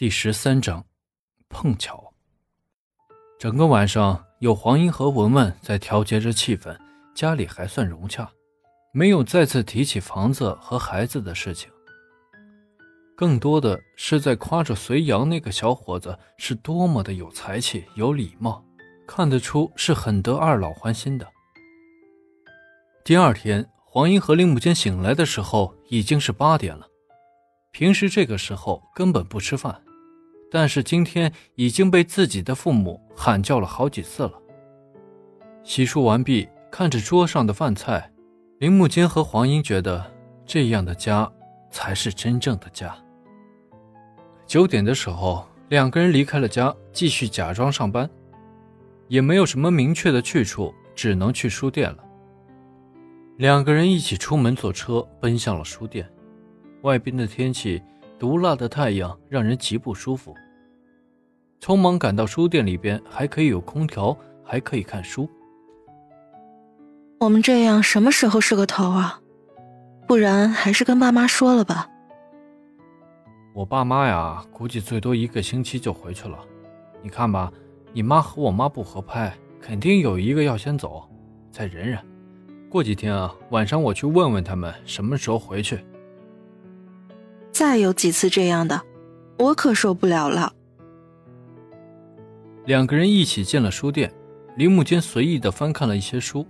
第十三章，碰巧。整个晚上，有黄英和文文在调节着气氛，家里还算融洽，没有再次提起房子和孩子的事情。更多的是在夸着隋阳那个小伙子是多么的有才气、有礼貌，看得出是很得二老欢心的。第二天，黄英和林木间醒来的时候已经是八点了，平时这个时候根本不吃饭。但是今天已经被自己的父母喊叫了好几次了。洗漱完毕，看着桌上的饭菜，林木间和黄英觉得这样的家才是真正的家。九点的时候，两个人离开了家，继续假装上班，也没有什么明确的去处，只能去书店了。两个人一起出门坐车，奔向了书店。外边的天气。毒辣的太阳让人极不舒服。匆忙赶到书店里边，还可以有空调，还可以看书。我们这样什么时候是个头啊？不然还是跟爸妈说了吧。我爸妈呀，估计最多一个星期就回去了。你看吧，你妈和我妈不合拍，肯定有一个要先走，再忍忍。过几天啊，晚上我去问问他们什么时候回去。再有几次这样的，我可受不了了。两个人一起进了书店，林木间随意的翻看了一些书，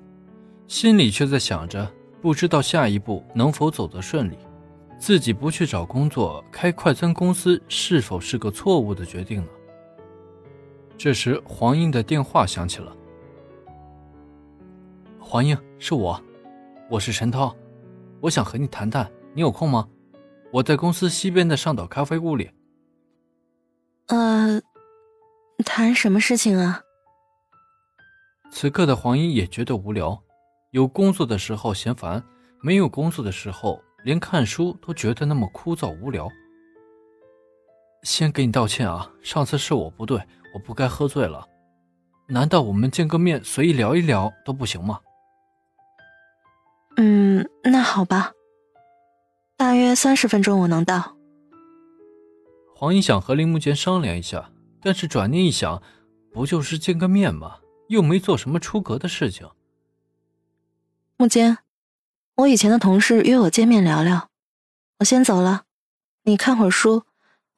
心里却在想着，不知道下一步能否走得顺利。自己不去找工作，开快餐公司是否是个错误的决定呢？这时，黄英的电话响起了。黄英，是我，我是陈涛，我想和你谈谈，你有空吗？我在公司西边的上岛咖啡屋里。呃，谈什么事情啊？此刻的黄英也觉得无聊，有工作的时候嫌烦，没有工作的时候连看书都觉得那么枯燥无聊。先给你道歉啊，上次是我不对，我不该喝醉了。难道我们见个面随意聊一聊都不行吗？嗯，那好吧。大约三十分钟，我能到。黄英想和林木间商量一下，但是转念一想，不就是见个面吗？又没做什么出格的事情。木间，我以前的同事约我见面聊聊，我先走了，你看会儿书，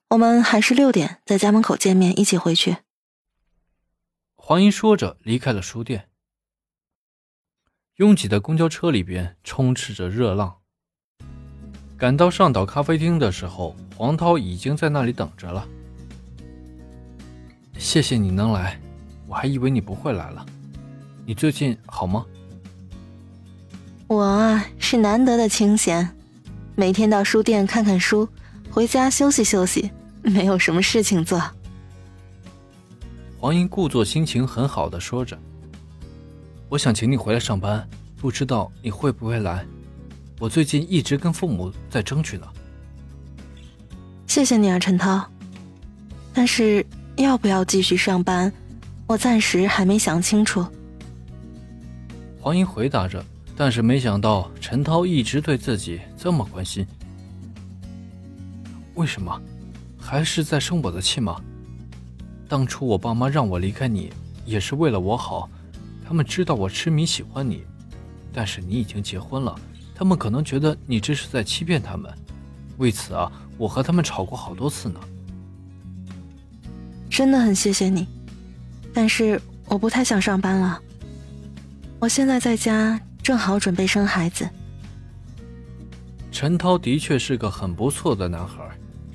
我们还是六点在家门口见面，一起回去。黄英说着离开了书店。拥挤的公交车里边充斥着热浪。赶到上岛咖啡厅的时候，黄涛已经在那里等着了。谢谢你能来，我还以为你不会来了。你最近好吗？我啊，是难得的清闲，每天到书店看看书，回家休息休息，没有什么事情做。黄英故作心情很好的说着：“我想请你回来上班，不知道你会不会来。”我最近一直跟父母在争取呢。谢谢你啊，陈涛。但是要不要继续上班，我暂时还没想清楚。黄英回答着，但是没想到陈涛一直对自己这么关心。为什么？还是在生我的气吗？当初我爸妈让我离开你，也是为了我好。他们知道我痴迷喜欢你，但是你已经结婚了。他们可能觉得你这是在欺骗他们，为此啊，我和他们吵过好多次呢。真的很谢谢你，但是我不太想上班了。我现在在家，正好准备生孩子。陈涛的确是个很不错的男孩，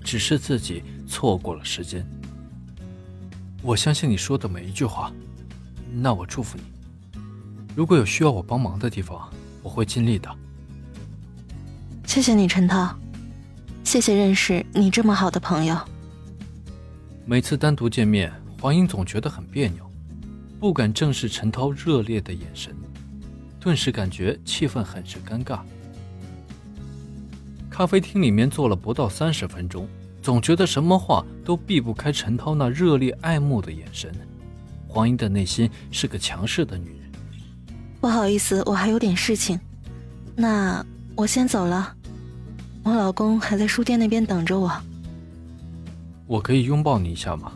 只是自己错过了时间。我相信你说的每一句话，那我祝福你。如果有需要我帮忙的地方，我会尽力的。谢谢你，陈涛。谢谢认识你这么好的朋友。每次单独见面，黄英总觉得很别扭，不敢正视陈涛热烈的眼神，顿时感觉气氛很是尴尬。咖啡厅里面坐了不到三十分钟，总觉得什么话都避不开陈涛那热烈爱慕的眼神。黄英的内心是个强势的女人。不好意思，我还有点事情，那我先走了。我老公还在书店那边等着我。我可以拥抱你一下吗？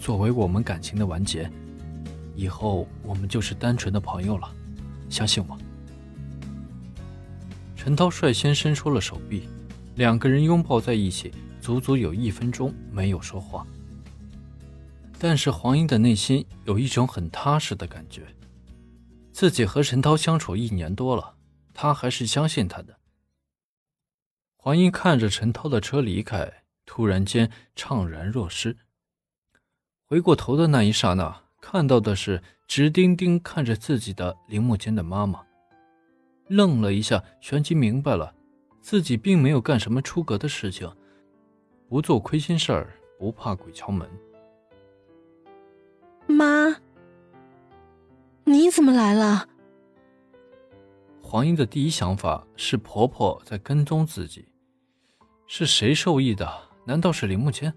作为我们感情的完结，以后我们就是单纯的朋友了，相信我。陈涛率先伸出了手臂，两个人拥抱在一起，足足有一分钟没有说话。但是黄英的内心有一种很踏实的感觉，自己和陈涛相处一年多了，他还是相信他的。黄英看着陈涛的车离开，突然间怅然若失。回过头的那一刹那，看到的是直盯盯看着自己的铃木间的妈妈，愣了一下，旋即明白了，自己并没有干什么出格的事情，不做亏心事儿，不怕鬼敲门。妈，你怎么来了？黄英的第一想法是婆婆在跟踪自己，是谁授意的？难道是林木谦？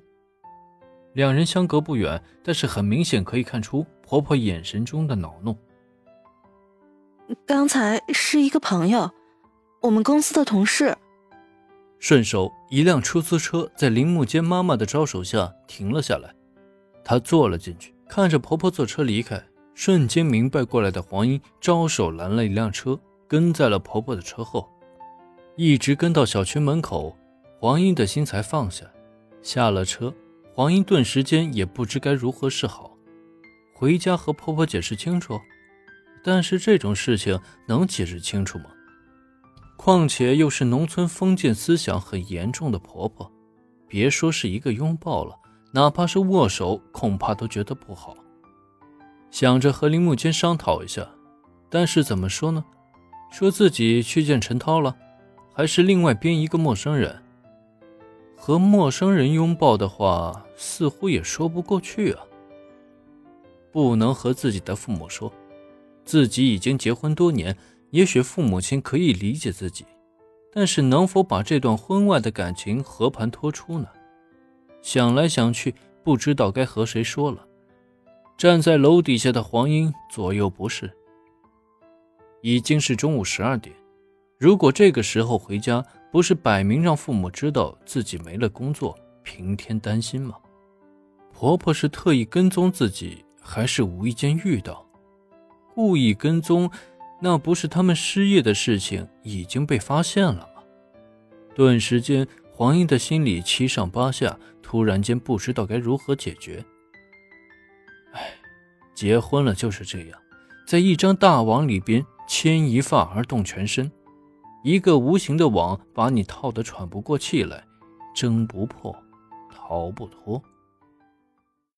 两人相隔不远，但是很明显可以看出婆婆眼神中的恼怒。刚才是一个朋友，我们公司的同事。顺手，一辆出租车在林木坚妈妈的招手下停了下来，她坐了进去。看着婆婆坐车离开，瞬间明白过来的黄英招手拦了一辆车，跟在了婆婆的车后，一直跟到小区门口，黄英的心才放下。下了车，黄英顿时间也不知该如何是好。回家和婆婆解释清楚，但是这种事情能解释清楚吗？况且又是农村封建思想很严重的婆婆，别说是一个拥抱了。哪怕是握手，恐怕都觉得不好。想着和林木间商讨一下，但是怎么说呢？说自己去见陈涛了，还是另外编一个陌生人？和陌生人拥抱的话，似乎也说不过去啊。不能和自己的父母说，自己已经结婚多年，也许父母亲可以理解自己，但是能否把这段婚外的感情和盘托出呢？想来想去，不知道该和谁说了。站在楼底下的黄英左右不是。已经是中午十二点，如果这个时候回家，不是摆明让父母知道自己没了工作，平添担心吗？婆婆是特意跟踪自己，还是无意间遇到？故意跟踪，那不是他们失业的事情已经被发现了吗？顿时间。黄英的心里七上八下，突然间不知道该如何解决。哎，结婚了就是这样，在一张大网里边牵一发而动全身，一个无形的网把你套得喘不过气来，挣不破，逃不脱。